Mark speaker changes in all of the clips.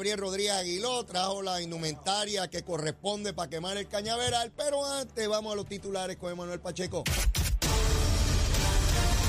Speaker 1: Gabriel Rodríguez Aguiló, trajo la indumentaria que corresponde para quemar el cañaveral, pero antes vamos a los titulares con Emanuel Pacheco.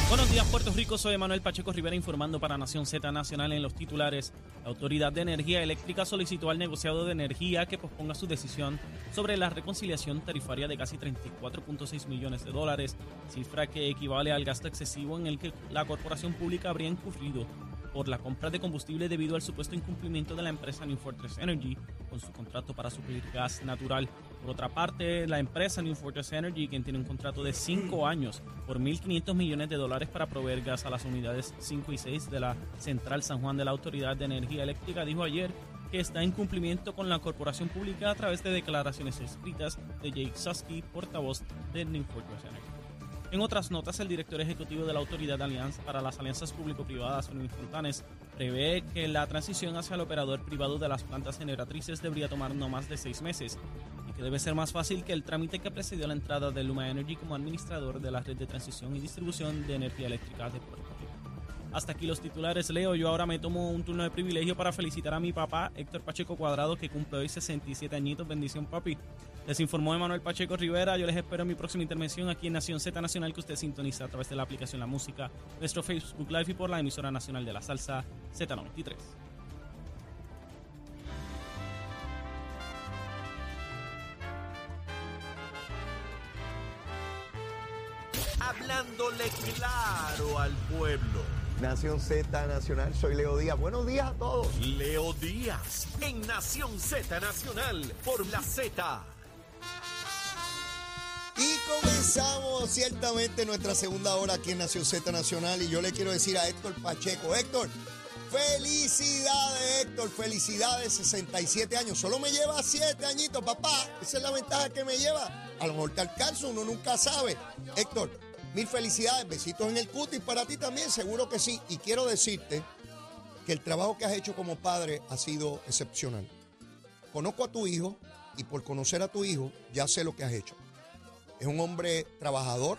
Speaker 2: Buenos días, Puerto Rico. Soy Manuel Pacheco Rivera informando para Nación Z Nacional en los titulares. La Autoridad de Energía Eléctrica solicitó al negociado de energía que posponga su decisión sobre la reconciliación tarifaria de casi 34.6 millones de dólares, cifra que equivale al gasto excesivo en el que la corporación pública habría incurrido por la compra de combustible debido al supuesto incumplimiento de la empresa New Fortress Energy con su contrato para suplir gas natural. Por otra parte, la empresa New Fortress Energy, quien tiene un contrato de 5 años por 1.500 millones de dólares para proveer gas a las unidades 5 y 6 de la Central San Juan de la Autoridad de Energía Eléctrica, dijo ayer que está en cumplimiento con la corporación pública a través de declaraciones escritas de Jake Susky, portavoz de New Fortress Energy. En otras notas, el director ejecutivo de la Autoridad de Alianza para las Alianzas Público-Privadas, Luis Fontanes, prevé que la transición hacia el operador privado de las plantas generatrices debería tomar no más de seis meses y que debe ser más fácil que el trámite que precedió la entrada de Luma Energy como administrador de la red de transición y distribución de energía eléctrica de Puerto. Hasta aquí los titulares, Leo. Yo ahora me tomo un turno de privilegio para felicitar a mi papá, Héctor Pacheco Cuadrado, que cumple hoy 67 añitos. Bendición, papi. Les informó Emanuel Pacheco Rivera. Yo les espero en mi próxima intervención aquí en Nación Z Nacional, que usted sintoniza a través de la aplicación La Música, nuestro Facebook Live y por la emisora nacional de la salsa Z93.
Speaker 3: Hablándole claro al pueblo.
Speaker 1: Nación Z Nacional, soy Leo Díaz. Buenos días a todos.
Speaker 3: Leo Díaz en Nación Z Nacional por la Z.
Speaker 1: Y comenzamos ciertamente nuestra segunda hora aquí en Nación Z Nacional y yo le quiero decir a Héctor Pacheco, Héctor, felicidades Héctor, felicidades, 67 años, solo me lleva 7 añitos, papá, esa es la ventaja que me lleva, a lo mejor te alcanzo, uno nunca sabe. Héctor, mil felicidades, besitos en el cutis para ti también, seguro que sí, y quiero decirte que el trabajo que has hecho como padre ha sido excepcional. Conozco a tu hijo y por conocer a tu hijo ya sé lo que has hecho. Es un hombre trabajador,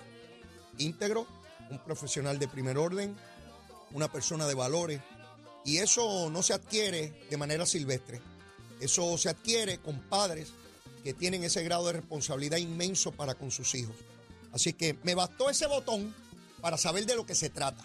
Speaker 1: íntegro, un profesional de primer orden, una persona de valores. Y eso no se adquiere de manera silvestre. Eso se adquiere con padres que tienen ese grado de responsabilidad inmenso para con sus hijos. Así que me bastó ese botón para saber de lo que se trata.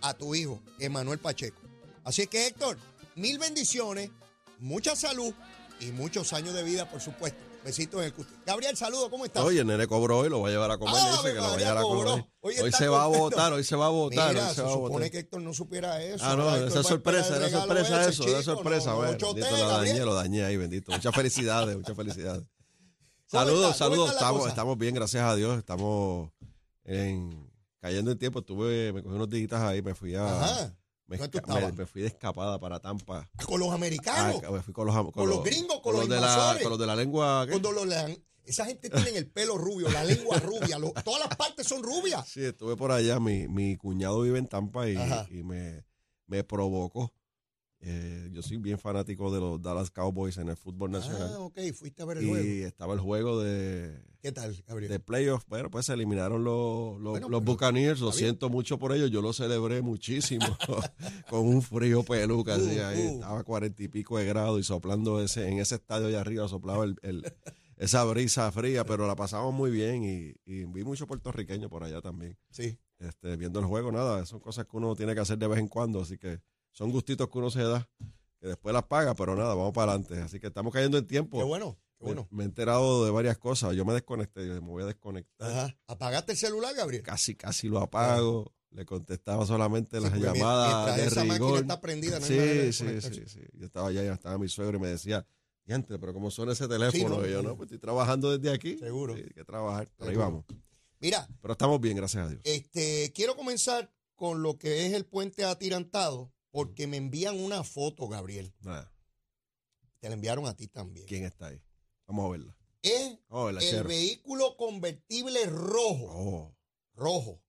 Speaker 1: A tu hijo, Emanuel Pacheco. Así que Héctor, mil bendiciones, mucha salud y muchos años de vida, por supuesto. Besitos en el cutis. Gabriel, saludo, ¿cómo estás?
Speaker 4: Oye, el nene cobró hoy, lo va a llevar a comer.
Speaker 1: Ah,
Speaker 4: dice que
Speaker 1: mi
Speaker 4: lo va a
Speaker 1: María
Speaker 4: llevar a
Speaker 1: cobró.
Speaker 4: comer.
Speaker 1: Hoy
Speaker 4: se va a votar, hoy se va a votar.
Speaker 1: Mira,
Speaker 4: hoy se
Speaker 1: se
Speaker 4: va
Speaker 1: supone
Speaker 4: votar.
Speaker 1: que Héctor no supiera eso.
Speaker 4: Ah, no, esa sorpresa, era sorpresa
Speaker 1: ese,
Speaker 4: eso, era sorpresa.
Speaker 1: No, no
Speaker 4: bueno, bendito, lo dañé, lo dañé ahí, bendito. Muchas felicidades, muchas felicidades.
Speaker 1: ¿Cómo
Speaker 4: Saludos, saludos. Estamos, estamos bien, gracias a Dios. Estamos en, cayendo en tiempo. Estuve, me cogí unos días ahí, me fui a.
Speaker 1: Ajá.
Speaker 4: Me,
Speaker 1: ¿Dónde tú
Speaker 4: esca- me- me fui de escapada para Tampa.
Speaker 1: Con los americanos.
Speaker 4: Ah, me fui con los, con
Speaker 1: Con los gringos, con los
Speaker 4: de la, con los de la lengua. ¿qué?
Speaker 1: Cuando lo lean, esa gente tiene el pelo rubio, la lengua rubia, lo- todas las partes son rubias.
Speaker 4: Sí, estuve por allá. Mi, mi cuñado vive en Tampa y, y me, me provocó. Eh, yo soy bien fanático de los Dallas Cowboys en el fútbol
Speaker 1: Ah,
Speaker 4: nacional.
Speaker 1: ok, fuiste a ver el
Speaker 4: y
Speaker 1: juego.
Speaker 4: estaba el juego de,
Speaker 1: ¿Qué tal, Gabriel?
Speaker 4: de playoffs. Bueno, pues se eliminaron los, los,
Speaker 1: Bueno,
Speaker 4: los Buccaneers. Lo siento mucho por ello. Yo lo celebré muchísimo. con un frío peluca. así,
Speaker 1: Uh,
Speaker 4: ahí.
Speaker 1: uh.
Speaker 4: Estaba a cuarenta y pico de grados y soplando ese, en ese estadio allá arriba, soplaba el, el- esa brisa fría, pero la pasamos muy bien y, y vi mucho puertorriqueño por allá también
Speaker 1: Sí.
Speaker 4: este, viendo el juego, nada, son cosas que uno tiene que hacer de vez en cuando, así que son gustitos que uno se da, que después las paga, pero nada, vamos para adelante. Así que estamos cayendo en tiempo.
Speaker 1: Qué bueno, qué bueno.
Speaker 4: Me, he enterado de varias cosas. Yo me desconecté, me voy a desconectar.
Speaker 1: Ajá. ¿Apagaste el celular, Gabriel?
Speaker 4: Casi, casi lo apago. Le contestaba solamente las
Speaker 1: Sí,
Speaker 4: llamadas de
Speaker 1: esa máquina está prendida, no
Speaker 4: sí, sí, sí, sí. Yo estaba allá y estaba mi suegro y me decía, diantre, pero ¿cómo suena ese teléfono?
Speaker 1: no,
Speaker 4: yo, no, pues estoy trabajando desde aquí.
Speaker 1: Seguro.
Speaker 4: Sí, hay que trabajar. Por ahí vamos.
Speaker 1: Mira,
Speaker 4: Pero estamos bien, gracias a Dios.
Speaker 1: este, quiero comenzar con lo que es el puente atirantado, porque me envían una foto, Gabriel.
Speaker 4: Nada.
Speaker 1: Te la enviaron a ti también.
Speaker 4: ¿Quién está ahí? Vamos a verla.
Speaker 1: Es el
Speaker 4: Chero.
Speaker 1: vehículo convertible rojo,
Speaker 4: Oh,
Speaker 1: rojo,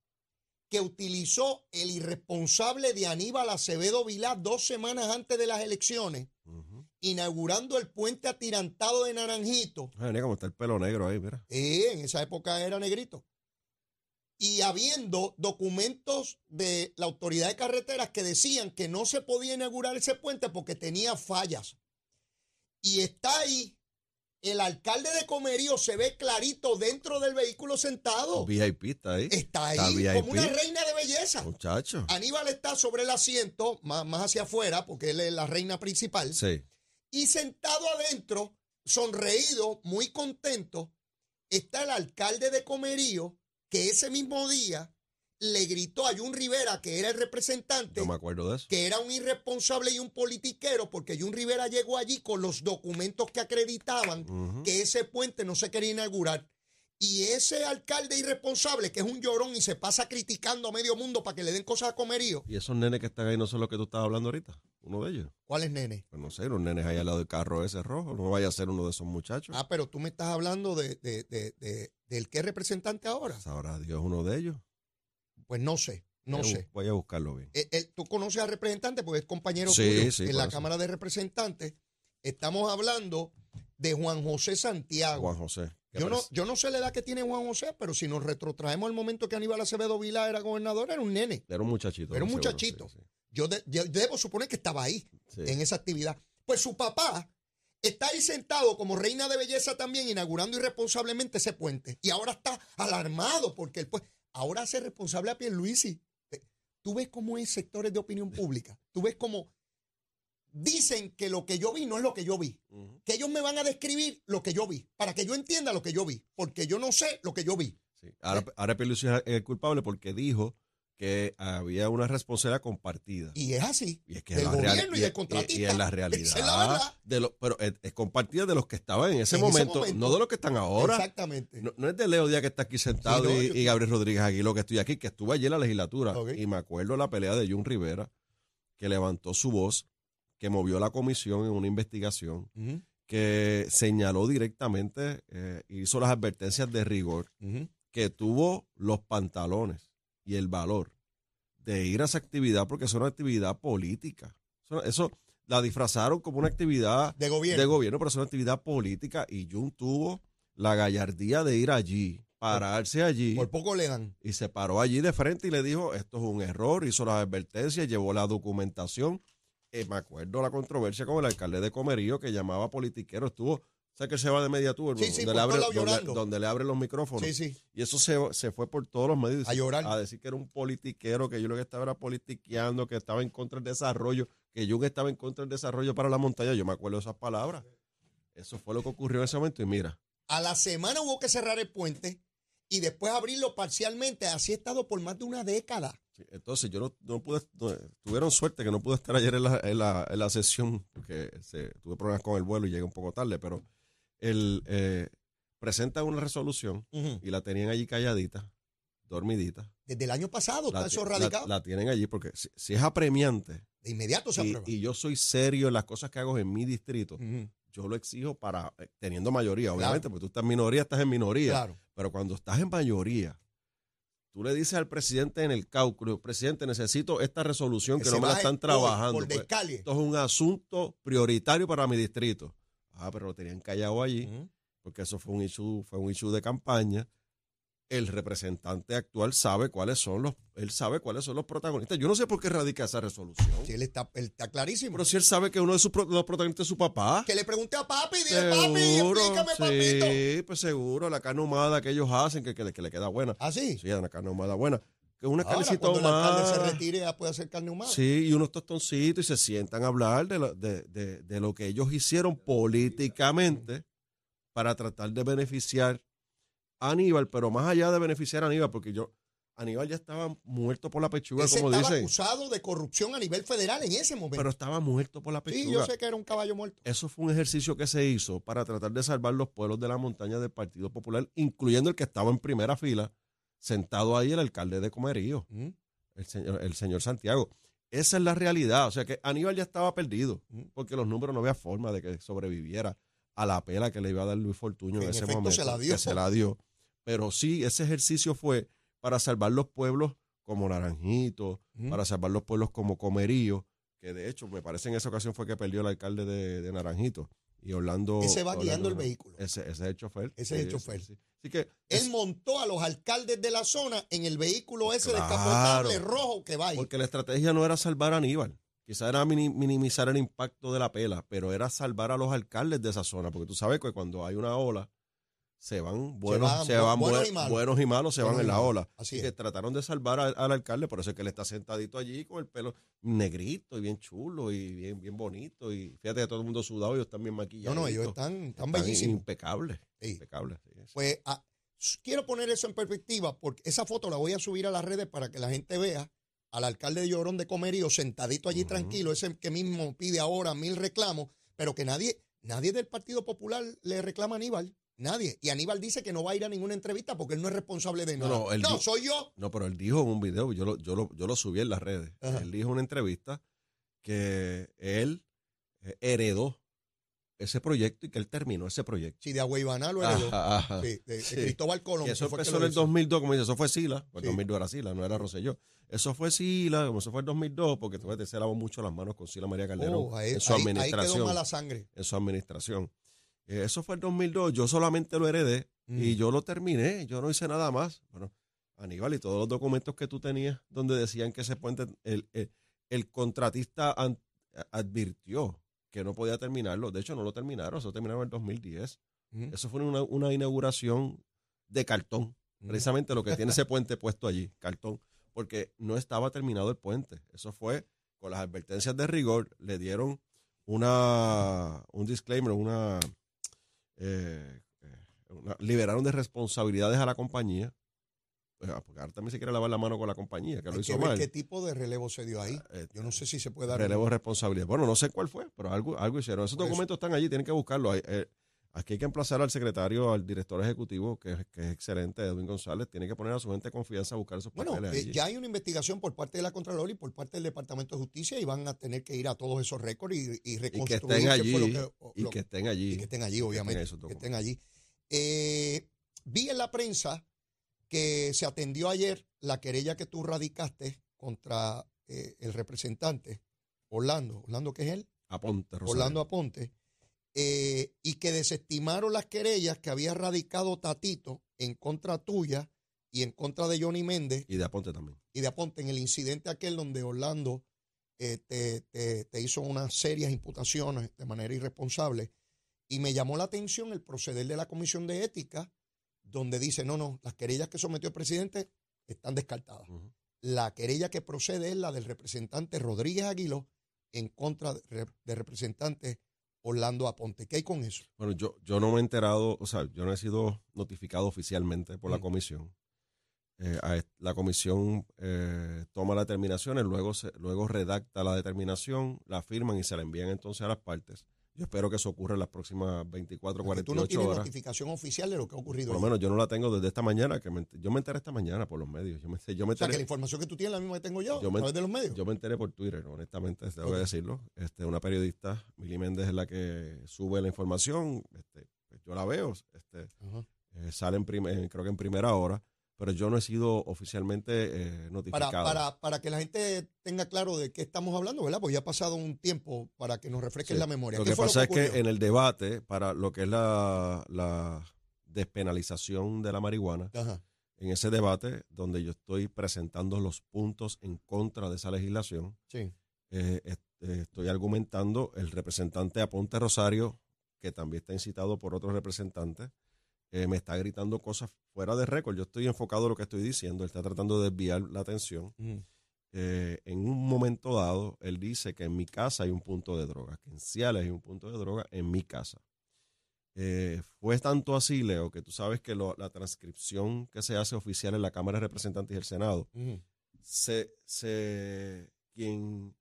Speaker 1: que utilizó el irresponsable de Aníbal Acevedo Vilá dos semanas antes de las elecciones, inaugurando el puente atirantado de Naranjito.
Speaker 4: Mira cómo está el pelo negro ahí, mira.
Speaker 1: Eh, en esa época era negrito. Y habiendo documentos de la autoridad de carreteras que decían que no se podía inaugurar ese puente porque tenía fallas. Y está ahí, el alcalde de Comerío se ve clarito dentro del vehículo sentado.
Speaker 4: VIP está ahí.
Speaker 1: Está
Speaker 4: Está
Speaker 1: ahí
Speaker 4: VIP.
Speaker 1: como una reina de belleza.
Speaker 4: Muchacho.
Speaker 1: Aníbal está sobre el asiento, más, más hacia afuera, porque él es la reina principal.
Speaker 4: Sí.
Speaker 1: Y sentado adentro, sonreído, muy contento, está el alcalde de Comerío, que ese mismo día le gritó a Jun Rivera, que era el representante,
Speaker 4: Yo me acuerdo de eso.
Speaker 1: que era un irresponsable y un politiquero, porque Jun Rivera llegó allí con los documentos que acreditaban que ese puente no se quería inaugurar. Y ese alcalde irresponsable, que es un llorón y se pasa criticando a medio mundo para que le den cosas a Comerío,
Speaker 4: Y esos nenes que están ahí no son los que tú estabas hablando ahorita. Uno de ellos.
Speaker 1: ¿cuál es nene?
Speaker 4: Pues no sé, los nenes ahí al lado del carro ese rojo. No vaya a ser uno de esos muchachos.
Speaker 1: Ah, pero tú me estás hablando de, de- de- de- del que es representante ahora.
Speaker 4: Sabrá Dios uno de ellos.
Speaker 1: Pues no sé, no
Speaker 4: Voy
Speaker 1: sé.
Speaker 4: Voy a buscarlo bien.
Speaker 1: Eh, eh, tú conoces al representante porque es compañero
Speaker 4: Sí,
Speaker 1: tuyo
Speaker 4: sí,
Speaker 1: en la
Speaker 4: eso.
Speaker 1: Cámara de Representantes. Estamos hablando de Juan José Santiago.
Speaker 4: Juan José. ¿Qué
Speaker 1: Yo no, yo no sé la edad que tiene Juan José, pero si nos retrotraemos al momento que Aníbal Acevedo Vila era gobernador, era un nene.
Speaker 4: Era un muchachito.
Speaker 1: Era un
Speaker 4: seguro,
Speaker 1: muchachito.
Speaker 4: sí,
Speaker 1: Yo, de- yo debo suponer que estaba ahí,
Speaker 4: sí.
Speaker 1: en esa actividad. Pues su papá está ahí sentado como reina de belleza también, inaugurando irresponsablemente ese puente. Y ahora está alarmado porque el pues, ahora hace responsable a Pierluisi. Tú ves cómo es sectores de opinión pública. Tú ves cómo dicen que lo que yo vi no es lo que yo vi. Que ellos me van a describir lo que yo vi, para que yo entienda lo que yo vi, porque yo no sé lo que yo vi.
Speaker 4: Sí. Ahora, ahora Pierluisi es el culpable porque dijo que había una responsabilidad compartida.
Speaker 1: Y es así.
Speaker 4: Y es que
Speaker 1: del
Speaker 4: es la
Speaker 1: gobierno y,
Speaker 4: y-
Speaker 1: del
Speaker 4: y-
Speaker 1: contratista.
Speaker 4: Y, es la
Speaker 1: Esa
Speaker 4: realidad.
Speaker 1: es la verdad.
Speaker 4: de lo- pero es, es compartida de los que estaban en ese,
Speaker 1: En ese
Speaker 4: momento, no de los que están ahora.
Speaker 1: Exactamente.
Speaker 4: No, no es de Leo Díaz que está aquí sentado
Speaker 1: Sí, no,
Speaker 4: y,
Speaker 1: yo-
Speaker 4: y Gabriel Rodríguez Aguilo que estoy aquí, que estuve allí en la legislatura. Y me acuerdo la pelea de Jun Rivera, que levantó su voz, que movió la comisión en una investigación, que señaló directamente, eh, hizo las advertencias de rigor, que tuvo los pantalones y el valor de ir a esa actividad porque es una actividad política. Eso, eso la disfrazaron como una actividad
Speaker 1: De gobierno.
Speaker 4: de gobierno, pero es una actividad política y Jun tuvo la gallardía de ir allí, pararse allí
Speaker 1: Por poco le dan.
Speaker 4: y se paró allí de frente y le dijo, esto es un error, hizo las advertencias, llevó la documentación. Eh, me acuerdo la controversia con el alcalde de Comerío que llamaba politiquero, estuvo, ¿sabes que se va de media tour?
Speaker 1: Sí, sí,
Speaker 4: donde, le abre, donde- le abren los micrófonos.
Speaker 1: Sí.
Speaker 4: Y eso se, se fue por todos los medios
Speaker 1: A llorar.
Speaker 4: a decir que era un politiquero, que yo lo que estaba era politiqueando, que estaba en contra del desarrollo, que Jun estaba en contra del desarrollo para la montaña. Yo me acuerdo de esas palabras. Eso fue lo que ocurrió en ese momento. Y mira,
Speaker 1: A la semana hubo que cerrar el puente y después abrirlo parcialmente. Así ha estado por más de una década.
Speaker 4: entonces yo no, no pude, no, tuvieron suerte que no pude estar ayer en la, en la, en la sesión, porque se- tuve problemas con el vuelo y llegué un poco tarde, pero él eh, presenta una resolución y la tenían allí calladita, dormidita.
Speaker 1: Desde el año pasado está
Speaker 4: La,
Speaker 1: eso
Speaker 4: la-
Speaker 1: radicado.
Speaker 4: la tienen allí porque si, si es apremiante
Speaker 1: de inmediato se
Speaker 4: y,
Speaker 1: aprueba.
Speaker 4: y yo soy serio en las cosas que hago en mi distrito, yo lo exijo para, eh, teniendo mayoría,
Speaker 1: Claro.
Speaker 4: obviamente, porque tú estás en minoría, estás en minoría,
Speaker 1: Claro.
Speaker 4: pero cuando estás en mayoría, tú le dices al presidente en el cálculo, presidente, necesito esta resolución que, no me la están trabajando.
Speaker 1: Por
Speaker 4: pues,
Speaker 1: descalie.
Speaker 4: esto es un asunto prioritario para mi distrito. Ah, pero lo tenían callado allí,
Speaker 1: Ujú.
Speaker 4: porque eso fue un issue, fue un issue de campaña. El representante actual sabe cuáles son los, él sabe cuáles son los protagonistas. Yo no sé por qué radica esa resolución.
Speaker 1: Sí, él está, él está clarísimo.
Speaker 4: Pero si él sabe que uno de sus los protagonistas es su papá.
Speaker 1: que le pregunte a papi, dile papi,
Speaker 4: Seguro,
Speaker 1: explícame papito.
Speaker 4: sí, pues seguro, la carne ahumada que ellos hacen, que, que, le- que le queda buena.
Speaker 1: ¿Ah, sí?
Speaker 4: Sí, una carne ahumada buena. Que una
Speaker 1: Ahora,
Speaker 4: carnecita
Speaker 1: cuando el alcalde se retire, ya puede hacer carne humana.
Speaker 4: Sí, y unos tostoncitos y se sientan a hablar de lo, de, de- de lo que ellos hicieron políticamente para tratar de beneficiar a Aníbal, pero más allá de beneficiar a Aníbal, porque yo, Aníbal ya estaba muerto por la pechuga,
Speaker 1: Ese
Speaker 4: como
Speaker 1: estaba
Speaker 4: dicen,
Speaker 1: acusado de corrupción a nivel federal en ese momento.
Speaker 4: pero estaba muerto por la
Speaker 1: sí, yo
Speaker 4: pechuga.
Speaker 1: sé que era un caballo muerto.
Speaker 4: Eso fue un ejercicio que se hizo para tratar de salvar los pueblos de la montaña del Partido Popular, incluyendo el que estaba en primera fila, sentado ahí el alcalde de Comerío,
Speaker 1: Ujú.
Speaker 4: el señor, el señor Santiago. esa es la realidad. O sea que Aníbal ya estaba perdido,
Speaker 1: Ujú.
Speaker 4: porque los números no había forma de que sobreviviera a la pela que le iba a dar Luis Fortuño en
Speaker 1: en
Speaker 4: ese momento.
Speaker 1: se la dio.
Speaker 4: Que se la dio. Pero sí, ese ejercicio fue para salvar los pueblos como Naranjito,
Speaker 1: Ujú.
Speaker 4: para salvar los pueblos como Comerío, que de hecho me parece en esa ocasión fue que perdió el alcalde de, de Naranjito. Y Orlando.
Speaker 1: Ese va
Speaker 4: Orlando-
Speaker 1: guiando el vehículo.
Speaker 4: Ese, ese es el chofer.
Speaker 1: Ese es el chofer.
Speaker 4: sí, sí. Así que.
Speaker 1: Él
Speaker 4: es-
Speaker 1: montó a los alcaldes de la zona en el vehículo ese
Speaker 4: Claro.
Speaker 1: descapotable rojo que va ahí.
Speaker 4: Porque la estrategia no era salvar a Aníbal. Quizá era mini- minimizar el impacto de la pela, pero era salvar a los alcaldes de esa zona. Porque tú sabes que cuando hay una ola, se van buenos,
Speaker 1: van
Speaker 4: se van
Speaker 1: buenos
Speaker 4: bue-
Speaker 1: y malos.
Speaker 4: buenos y malos, se
Speaker 1: Buenos
Speaker 4: van en la ola.
Speaker 1: Así
Speaker 4: Y que
Speaker 1: es.
Speaker 4: trataron de salvar a- al alcalde, por eso es que él está sentadito allí con el pelo negrito y bien chulo y bien, bien bonito. Y fíjate que todo el mundo sudado, ellos están bien
Speaker 1: No,
Speaker 4: maquillados.
Speaker 1: no, ellos están, están bellísimos.
Speaker 4: impecables.
Speaker 1: Sí.
Speaker 4: Impecables. sí, sí.
Speaker 1: Pues ah, quiero poner eso en perspectiva porque esa foto la voy a subir a las redes para que la gente vea al alcalde de Llorón de Comerío sentadito allí tranquilo, ese que mismo pide ahora mil reclamos, pero que nadie, nadie del Partido Popular le reclama a Aníbal. Nadie. Y Aníbal dice que no va a ir a ninguna entrevista porque él no es responsable de nada.
Speaker 4: no,
Speaker 1: no soy yo.
Speaker 4: No, pero él dijo en un video, yo lo, yo lo, yo lo subí en las redes.
Speaker 1: Ajá.
Speaker 4: Él dijo en una entrevista que él eh, heredó ese proyecto y que él terminó ese proyecto.
Speaker 1: Sí, de Agüeybaná lo heredó.
Speaker 4: Ajá, ajá.
Speaker 1: Sí, de, de
Speaker 4: Sí.
Speaker 1: Cristóbal Colón.
Speaker 4: Que eso
Speaker 1: que
Speaker 4: empezó en el
Speaker 1: hizo.
Speaker 4: 2002, como dice, eso fue Sila. pues
Speaker 1: Sí.
Speaker 4: El 2002 era Sila, no era Rosselló. Eso fue Sila, como eso fue el 2002, porque ves, se lavó mucho las manos con Sila María Calderón
Speaker 1: Oh, ahí,
Speaker 4: en su
Speaker 1: ahí- ahí
Speaker 4: administración.
Speaker 1: quedó mala sangre.
Speaker 4: en su administración. Eh, eso fue el 2002, yo solamente lo heredé
Speaker 1: Mm.
Speaker 4: y yo lo terminé, yo no hice nada más. Bueno, Aníbal, y todos los documentos que tú tenías donde decían que ese puente, el, el, el contratista an- advirtió que no podía terminarlo. De hecho, no lo terminaron, eso terminaron en el 2010.
Speaker 1: Mm.
Speaker 4: Eso fue una, una inauguración de cartón,
Speaker 1: Mm.
Speaker 4: precisamente lo que tiene ese puente puesto allí, cartón, porque no estaba terminado el puente. Eso fue con las advertencias de rigor, le dieron una un disclaimer, una, eh, eh, una- liberaron de responsabilidades a la compañía. Eh, Porque ahora también se quiere lavar la mano con la compañía, que lo
Speaker 1: que
Speaker 4: hizo
Speaker 1: ver
Speaker 4: mal.
Speaker 1: qué tipo de relevo se dio ahí.
Speaker 4: Eh,
Speaker 1: Yo no sé si se puede dar.
Speaker 4: Relevo de responsabilidad. Bueno, no sé cuál fue, pero algo, algo hicieron. Esos
Speaker 1: Por eso.
Speaker 4: documentos están allí, tienen que buscarlos. Aquí hay que emplazar al secretario, al director ejecutivo, que, es- que es excelente, Edwin González. Tiene que poner a su gente de confianza a buscar esos
Speaker 1: Bueno,
Speaker 4: papeles
Speaker 1: eh, ya hay una investigación por parte de la Contralor y por parte del Departamento de Justicia y van a tener que ir a todos esos récords y, y
Speaker 4: y que
Speaker 1: reconstruir
Speaker 4: estén allí.
Speaker 1: lo que-
Speaker 4: y que estén allí.
Speaker 1: y que estén allí,
Speaker 4: que
Speaker 1: obviamente. Que estén allí. Eh, vi en la prensa que se atendió ayer la querella que tú radicaste contra eh, el representante Orlando. Orlando, ¿qué es él?
Speaker 4: Aponte, Rosario.
Speaker 1: Orlando Aponte, eh, y que desestimaron las querellas que había radicado Tatito en contra tuya y en contra de Johnny Méndez
Speaker 4: Y de Aponte también.
Speaker 1: y de Aponte en el incidente aquel donde Orlando eh, te, te- te hizo unas serias imputaciones de manera irresponsable. Y me llamó la atención el proceder de la Comisión de Ética, donde dice, no, no, las querellas que sometió el presidente están descartadas. La querella que procede es la del representante Rodríguez Aguiló en contra de, de representante Orlando Aponte. ¿Qué hay con eso?
Speaker 4: Bueno, yo, yo no me he enterado, o sea, yo no he sido notificado oficialmente por la
Speaker 1: Mm.
Speaker 4: comisión. Eh, a la comisión eh, toma las determinaciones, luego, se, luego redacta la determinación, la firman y se la envían entonces a las partes. Yo espero que eso ocurra en las próximas 24,
Speaker 1: Porque tú no
Speaker 4: 48
Speaker 1: tienes
Speaker 4: horas.
Speaker 1: notificación oficial de lo que ha ocurrido.
Speaker 4: Por lo menos yo no la tengo desde esta mañana, que me yo me enteré esta mañana por los medios. Yo me, yo me
Speaker 1: o sea, que la información que tú tienes es la misma que tengo yo,
Speaker 4: Yo
Speaker 1: a través de los medios.
Speaker 4: yo me enteré por Twitter, honestamente, tengo que decirlo. Este, una periodista, Mili Méndez, es la que sube la información. Este, pues yo la veo, este,
Speaker 1: Ajá.
Speaker 4: eh, sale en prim- eh, creo que en primera hora, pero yo no he sido oficialmente eh,
Speaker 1: para,
Speaker 4: notificado.
Speaker 1: para, para que la gente tenga claro de qué estamos hablando, ¿verdad? Pues ya ha pasado un tiempo para que nos refresquen
Speaker 4: Sí.
Speaker 1: la memoria.
Speaker 4: Lo
Speaker 1: ¿Qué
Speaker 4: que pasa es que en el debate, para lo que es la, la despenalización de la marihuana,
Speaker 1: Ajá.
Speaker 4: en ese debate donde yo estoy presentando los puntos en contra de esa legislación,
Speaker 1: Sí.
Speaker 4: eh, est- eh, estoy argumentando el representante Aponte Rosario, que también está incitado por otros representantes, eh, me está gritando cosas fuera de récord. Yo estoy enfocado en lo que estoy diciendo, él está tratando de desviar la atención.
Speaker 1: Mm.
Speaker 4: Eh, en un momento dado, él dice que en mi casa hay un punto de droga, que en Ciales hay un punto de droga en mi casa. Eh, fue tanto así, Leo, que tú sabes que lo- la transcripción que se hace oficial en la Cámara de Representantes y el Senado,
Speaker 1: Ujú.
Speaker 4: se, se quien,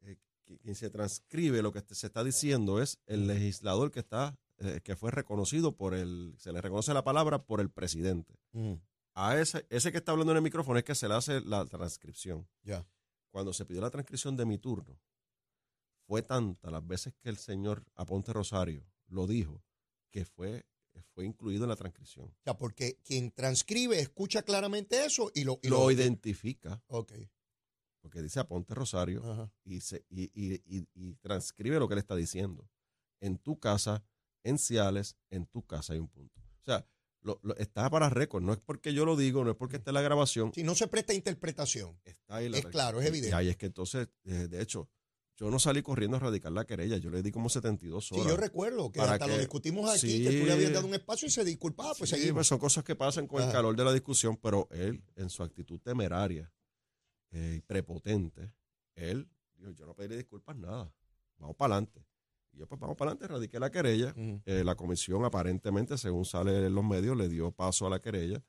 Speaker 4: eh, qui- quien se transcribe lo que se está diciendo es el legislador que está eh, que fue reconocido por el se le reconoce la palabra por el presidente
Speaker 1: Ujú.
Speaker 4: a ese ese que está hablando en el micrófono es que se le hace la transcripción
Speaker 1: Ya.
Speaker 4: cuando se pidió la transcripción de mi turno, fue tanta las veces que el señor Aponte Rosario lo dijo, que fue, fue incluido en la transcripción.
Speaker 1: O sea, porque quien transcribe escucha claramente eso y lo... y
Speaker 4: Lo identifica,
Speaker 1: Ok.
Speaker 4: porque dice Aponte Rosario, y, se, y, y- y- y transcribe lo que él está diciendo. En tu casa, en Ciales, en tu casa hay un punto. O sea, lo, lo- está para récord. No es porque yo lo digo, no es porque esté en la grabación.
Speaker 1: Si no se presta interpretación.
Speaker 4: Está ahí la
Speaker 1: Es claro, es evidente.
Speaker 4: Y ahí es que entonces, eh, de hecho, yo no salí corriendo a radicar la querella. Yo le di como 72
Speaker 1: Sí,
Speaker 4: horas.
Speaker 1: yo recuerdo que hasta lo discutimos aquí,
Speaker 4: sí.
Speaker 1: que tú le habías dado un espacio y se disculpaba, pues
Speaker 4: Sí,
Speaker 1: seguimos.
Speaker 4: pues son cosas que pasan con
Speaker 1: Ajá.
Speaker 4: el calor de la discusión, pero él, en su actitud temeraria eh, y prepotente, él dijo, yo no pediré disculpas nada, vamos para adelante. Y yo, pues vamos para adelante, radiqué la querella. Eh, la comisión aparentemente, según sale en los medios, le dio paso a la querella.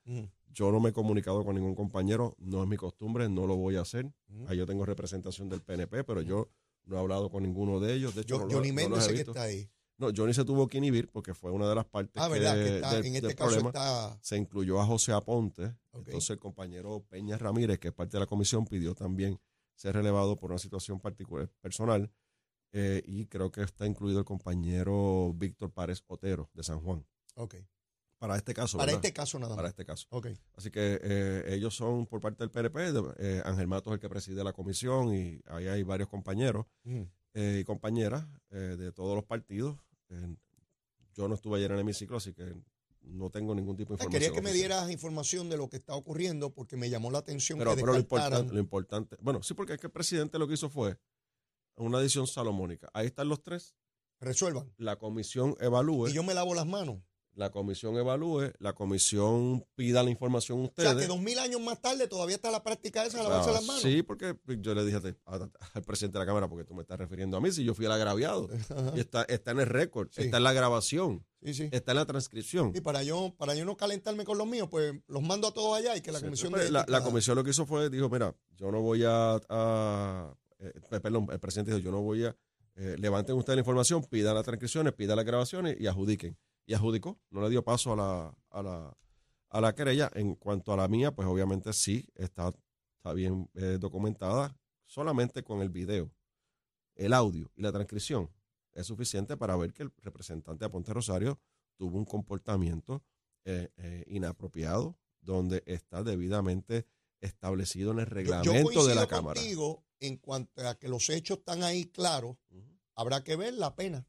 Speaker 4: Yo no me he comunicado con ningún compañero, no es mi costumbre, no lo voy a hacer. Ahí yo tengo representación del PNP, pero yo no he hablado con ninguno de ellos. De hecho,
Speaker 1: Yo,
Speaker 4: no,
Speaker 1: Johnny
Speaker 4: no
Speaker 1: sé que está ahí.
Speaker 4: No, Johnny se tuvo que inhibir porque fue una de las partes
Speaker 1: Ah, ¿verdad? Que
Speaker 4: que-
Speaker 1: está,
Speaker 4: del-
Speaker 1: en este
Speaker 4: del
Speaker 1: caso
Speaker 4: problema
Speaker 1: está...
Speaker 4: se incluyó a José Aponte. Entonces el compañero Peña Ramírez, que es parte de la comisión, pidió también ser relevado por una situación particular personal. Eh, y creo que está incluido el compañero Víctor Párez Otero de San Juan.
Speaker 1: Ok.
Speaker 4: Para este caso,
Speaker 1: Para
Speaker 4: ¿verdad?
Speaker 1: este caso nada
Speaker 4: Para
Speaker 1: más.
Speaker 4: este caso.
Speaker 1: Ok.
Speaker 4: Así que eh, ellos son por parte del PNP. de- eh, Ángel Matos es el que preside la comisión y ahí hay varios compañeros eh, y compañeras de todos los partidos. Yo no estuve ayer en el hemiciclo, así que no tengo ningún tipo de
Speaker 1: Ah,
Speaker 4: información.
Speaker 1: Quería que me dieras información de lo que está ocurriendo porque me llamó la atención
Speaker 4: Pero,
Speaker 1: que
Speaker 4: pero lo, importante, lo importante, bueno, sí, porque es que el presidente lo que hizo fue una decisión salomónica. Ahí están los tres.
Speaker 1: Resuelvan.
Speaker 4: La comisión evalúe,
Speaker 1: Y yo me lavo las manos.
Speaker 4: la comisión evalúe, la comisión pida la información a
Speaker 1: O
Speaker 4: ustedes.
Speaker 1: sea, que dos mil años más tarde todavía está la práctica esa de lavarse
Speaker 4: Ah,
Speaker 1: las manos.
Speaker 4: Sí, porque yo le dije a- a- al presidente de la Cámara, porque tú me estás refiriendo a mí, si yo fui el agraviado.
Speaker 1: Ajá.
Speaker 4: Y está, está en el récord,
Speaker 1: Sí.
Speaker 4: está en la grabación,
Speaker 1: Sí, sí.
Speaker 4: está en la transcripción.
Speaker 1: Y para yo, para yo no calentarme con los míos, pues los mando a todos allá y que la comisión
Speaker 4: pues,
Speaker 1: de
Speaker 4: la, la comisión lo que hizo fue, dijo, mira, yo no voy a, a- eh, perdón, el presidente dijo, yo no voy a, eh, levanten ustedes la información, pidan las transcripciones, pidan las grabaciones y adjudiquen. Y adjudicó, no le dio paso a la, a la, a la querella. En cuanto a la mía, pues obviamente sí, está, está bien eh, documentada, solamente con el video, el audio y la transcripción es suficiente para ver que el representante de Ponte Rosario tuvo un comportamiento inapropiado, donde está debidamente establecido en el
Speaker 1: Yo- yo
Speaker 4: reglamento de la Cámara.
Speaker 1: En cuanto a que los hechos están ahí claros, habrá que ver la pena.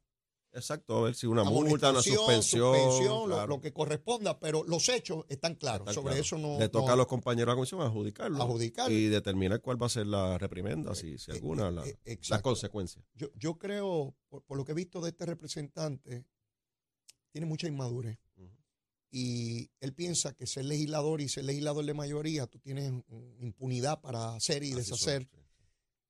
Speaker 4: Exacto, a ver si una multa, una suspensión.
Speaker 1: suspensión, lo-
Speaker 4: claro.
Speaker 1: lo, que corresponda, pero los hechos están claros.
Speaker 4: Está
Speaker 1: Sobre
Speaker 4: claro.
Speaker 1: eso no.
Speaker 4: Le toca
Speaker 1: no-
Speaker 4: a los compañeros de la comisión adjudicarlo.
Speaker 1: Adjudicarlo.
Speaker 4: Y determinar cuál va a ser la reprimenda, si, si
Speaker 1: eh,
Speaker 4: alguna,
Speaker 1: eh,
Speaker 4: la,
Speaker 1: eh,
Speaker 4: las consecuencias.
Speaker 1: Yo, yo creo, por, por lo que he visto de este representante, tiene mucha inmadurez. Y él piensa que ser legislador y ser legislador de mayoría, tú tienes impunidad para hacer y
Speaker 4: Así son,
Speaker 1: deshacer.
Speaker 4: sí.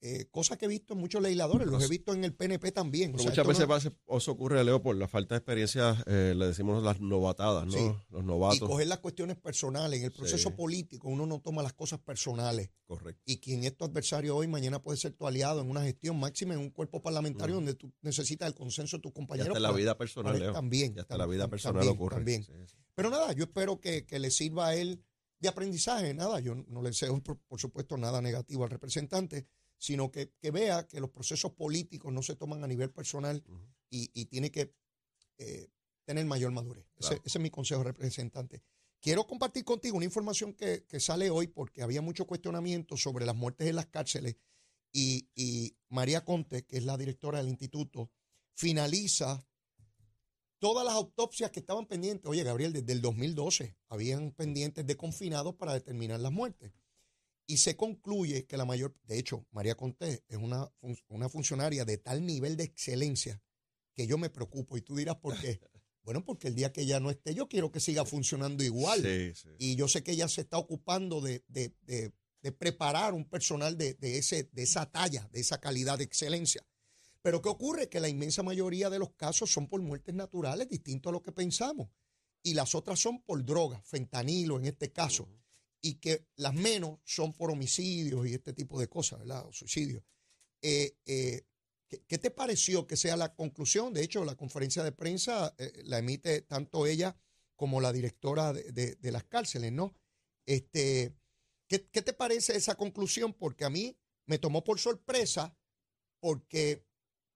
Speaker 1: Eh, cosas que he visto en muchos legisladores, los he visto en el PNP también. O
Speaker 4: Pero
Speaker 1: sea,
Speaker 4: muchas veces
Speaker 1: no-
Speaker 4: pasa- eso ocurre, Leo, por la falta de experiencia, eh, le decimos las novatadas, ¿no?
Speaker 1: Sí.
Speaker 4: Los
Speaker 1: y
Speaker 4: novatos.
Speaker 1: coger las cuestiones personales. En el proceso
Speaker 4: Sí.
Speaker 1: político uno no toma las cosas personales.
Speaker 4: Correcto.
Speaker 1: Y quien es tu adversario hoy, mañana puede ser tu aliado en una gestión máxima en un cuerpo parlamentario donde tú necesitas el consenso de tus
Speaker 4: Y
Speaker 1: compañeros.
Speaker 4: hasta la vida personal, Leo.
Speaker 1: También.
Speaker 4: Y hasta la vida personal
Speaker 1: también,
Speaker 4: ocurre.
Speaker 1: también.
Speaker 4: Sí, sí.
Speaker 1: Pero nada, yo espero que, que le sirva a él de aprendizaje. Nada, yo no le deseo, por, por supuesto, nada negativo al representante, sino que, que vea que los procesos políticos no se toman a nivel personal y, y tiene que eh, tener mayor madurez. Ese, ese es mi consejo, representante. Quiero compartir contigo una información que, que sale hoy porque había mucho cuestionamiento sobre las muertes en las cárceles y, y María Conte, que es la directora del instituto, finaliza todas las autopsias que estaban pendientes. Oye, Gabriel, desde el 2012 habían pendientes de confinados para determinar las muertes. Y se concluye que la mayor, de hecho, María Conté es una, una funcionaria de tal nivel de excelencia que yo me preocupo. Y tú dirás, ¿por qué? Bueno, porque el día que ella no esté, yo quiero que siga funcionando igual.
Speaker 4: Sí, sí.
Speaker 1: Y yo sé que ella se está ocupando de, de- de- de preparar un personal de, de ese, de esa talla, de esa calidad de excelencia. Pero ¿qué ocurre? Que la inmensa mayoría de los casos son por muertes naturales, distinto a lo que pensamos. Y las otras son por drogas, fentanilo en este caso. Y que las menos son por homicidios y este tipo de cosas, ¿verdad? O suicidios. Eh, eh, ¿qué, te pareció que sea la conclusión? De hecho, la conferencia de prensa eh, la emite tanto ella como la directora de, las cárceles, ¿no? Este, ¿qué, qué te parece esa conclusión? Porque a mí me tomó por sorpresa porque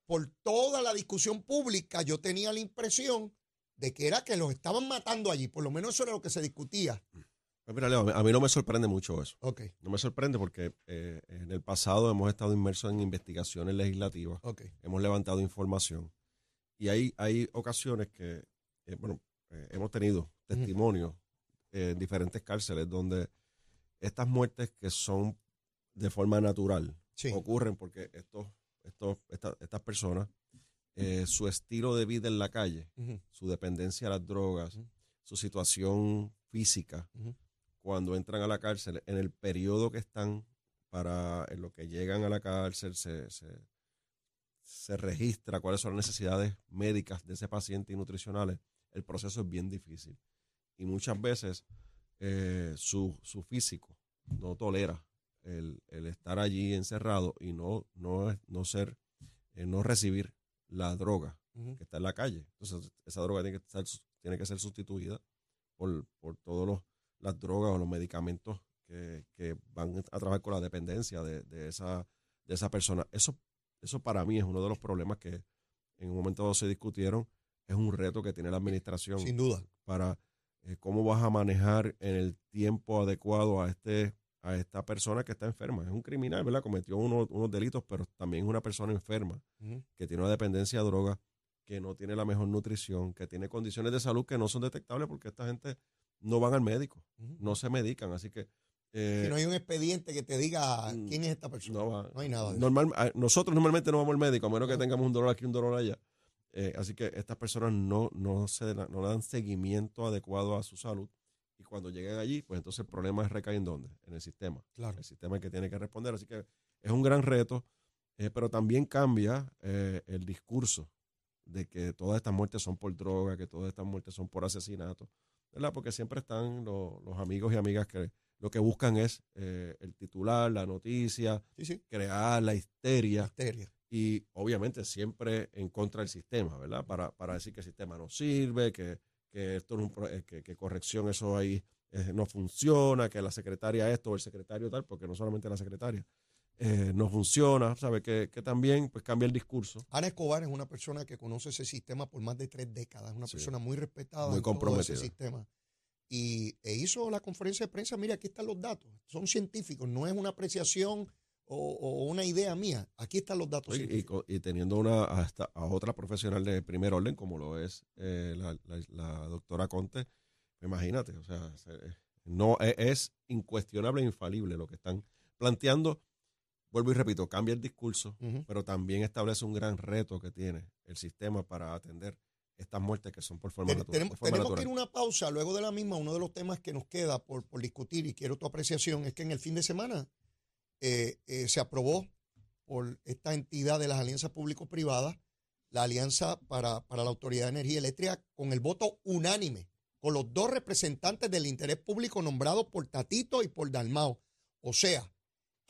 Speaker 1: por toda la discusión pública yo tenía la impresión de que era que los estaban matando allí, por lo menos eso era lo que se discutía.
Speaker 4: Pues mira, Leo, a mí no me sorprende mucho eso. No me sorprende porque eh, en el pasado hemos estado inmersos en investigaciones legislativas, hemos levantado información y hay, hay ocasiones que, eh, bueno, eh, hemos tenido testimonios en diferentes cárceles donde estas muertes que son de forma natural
Speaker 1: Sí.
Speaker 4: ocurren porque estos, estos, esta- estas personas, su estilo de vida en la calle, su dependencia a las drogas, su situación física. Cuando entran a la cárcel, en el periodo que están para en lo que llegan a la cárcel, se, se, se registra cuáles son las necesidades médicas de ese paciente y nutricionales, el proceso es bien difícil. Y muchas veces eh, su, su físico no tolera el, el estar allí encerrado y no, no, no ser, eh, no recibir la droga que está en la calle. Entonces, esa droga tiene que, estar, tiene que ser sustituida por, por todas las drogas o los medicamentos que, que van a trabajar con la dependencia de, de esa, de esa persona. Eso, eso para mí es uno de los problemas que en un momento dado se discutieron. Es un reto que tiene la administración
Speaker 1: Sin duda.
Speaker 4: para eh, cómo vas a manejar en el tiempo adecuado a este a esta persona que está enferma. Es un criminal, ¿verdad? Cometió unos, unos delitos, pero también es una persona enferma que tiene una dependencia a droga, que no tiene la mejor nutrición, que tiene condiciones de salud que no son detectables porque esta gente no van al médico, no se medican, así que eh,
Speaker 1: no hay un expediente que te diga
Speaker 4: mm,
Speaker 1: quién es esta persona.
Speaker 4: no va.
Speaker 1: No hay nada.
Speaker 4: Normal, nosotros normalmente no vamos al médico, a menos que tengamos un dolor aquí, un dolor allá. Eh, así que estas personas no, no, se, no le dan seguimiento adecuado a su salud. Y cuando lleguen allí, pues entonces el problema es recae en dónde? En el sistema.
Speaker 1: Claro.
Speaker 4: El sistema es el que tiene que responder. Así que es un gran reto, eh, pero también cambia eh, el discurso de que todas estas muertes son por droga, que todas estas muertes son por asesinato, ¿verdad? Porque siempre están lo- los amigos y amigas que lo que buscan es eh, el titular, la noticia,
Speaker 1: Sí, sí.
Speaker 4: crear la histeria
Speaker 1: Histeria.
Speaker 4: y obviamente siempre en contra del sistema, ¿verdad? Para, para decir que el sistema no sirve, que, que esto es un eh, que, que corrección eso ahí eh, no funciona, que la secretaria esto o el secretario tal, porque no solamente la secretaria, eh, no funciona, ¿sabe? Que, que también pues cambia el discurso.
Speaker 1: Ana Escobar es una persona que conoce ese sistema por más de tres décadas, una
Speaker 4: Sí.
Speaker 1: persona muy respetada
Speaker 4: Muy
Speaker 1: en todo ese sistema. Y e hizo la conferencia de prensa, mira, aquí están los datos, son científicos, no es una apreciación o, o una idea mía, aquí están los datos.
Speaker 4: Y, y teniendo una hasta a otra profesional de primer orden, como lo es eh, la, la- la doctora Conte, imagínate, o sea, se- no e- es, incuestionable e infalible lo que están planteando. Vuelvo y repito, cambia el discurso, pero también establece un gran reto que tiene el sistema para atender estas muertes que son por forma
Speaker 1: Ten-
Speaker 4: natural.
Speaker 1: tenemos
Speaker 4: forma
Speaker 1: tenemos que ir a una pausa. Luego de la misma, uno de los temas que nos queda por, por discutir y quiero tu apreciación es que en el fin de semana eh, eh, se aprobó por esta entidad de las alianzas público-privadas la alianza para, para la Autoridad de Energía Eléctrica con el voto unánime, con los dos representantes del interés público nombrados por Tatito y por Dalmao. O sea,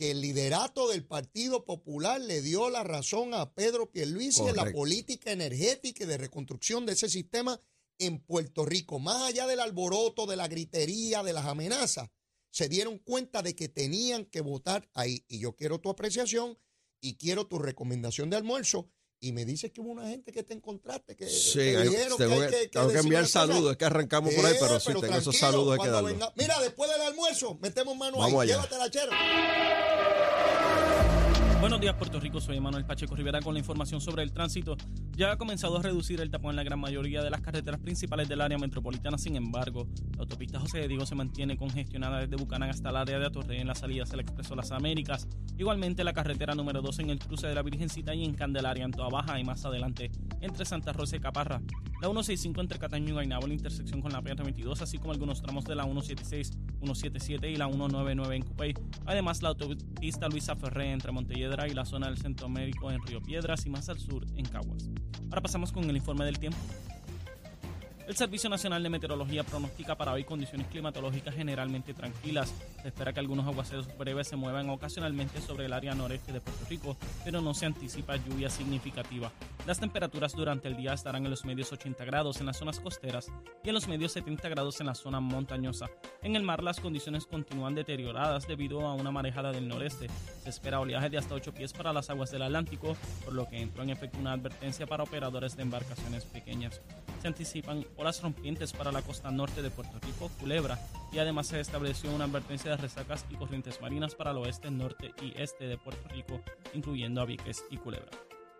Speaker 1: que el liderato del Partido Popular le dio la razón a Pedro Pierluisi en la política energética y de reconstrucción de ese sistema en Puerto Rico. Más allá del alboroto, de la gritería, de las amenazas, se dieron cuenta de que tenían que votar ahí. Y yo quiero tu apreciación y quiero tu recomendación de almuerzo. Y me dices que hubo una gente que te encontraste, que
Speaker 4: Sí,
Speaker 1: te dijeron que
Speaker 4: tengo
Speaker 1: hay
Speaker 4: que, tengo que enviar saludos, es que arrancamos por ahí, pero sí, tengo esos saludos hay que
Speaker 1: venga- Mira, después del almuerzo, metemos mano
Speaker 4: Vamos
Speaker 1: ahí.
Speaker 4: allá.
Speaker 1: Llévatela, chero.
Speaker 2: Buenos días, Puerto Rico. Soy Manuel Pacheco Rivera con la información sobre el tránsito. Ya ha comenzado a reducir el tapón en la gran mayoría de las carreteras principales del área metropolitana. Sin embargo, la autopista José de Diego se mantiene congestionada desde Bucanán hasta el área de Atorrey en las salidas del Expreso Las Américas. Igualmente, la carretera número 2 en el cruce de la Virgencita y en Candelaria, en Toa Baja y más adelante entre Santa Rosa y Caparra. La 165 entre Cataño y Guaynabo, la intersección con la PR22, así como algunos tramos de la 176, 177 y la 199 en Cupey. Además, la autopista Luisa Ferré entre Montelledra y la zona del Centro Médico en Río Piedras y más al sur en Caguas. Ahora pasamos con el informe del tiempo. El Servicio Nacional de Meteorología pronostica para hoy condiciones climatológicas generalmente tranquilas. Se espera que algunos aguaceros breves se muevan ocasionalmente sobre el área noreste de Puerto Rico, pero no se anticipa lluvia significativa. Las temperaturas durante el día estarán en los medios 80 grados en las zonas costeras y en los medios 70 grados en la zona montañosa. En el mar las condiciones continúan deterioradas debido a una marejada del noreste. Se espera oleaje de hasta 8 pies para las aguas del Atlántico, por lo que entró en efecto una advertencia para operadores de embarcaciones pequeñas. Se anticipan olas rompientes para la costa norte de Puerto Rico, Culebra, y además se estableció una advertencia de resacas y corrientes marinas para el oeste, norte y este de Puerto Rico, incluyendo a Vieques y Culebra.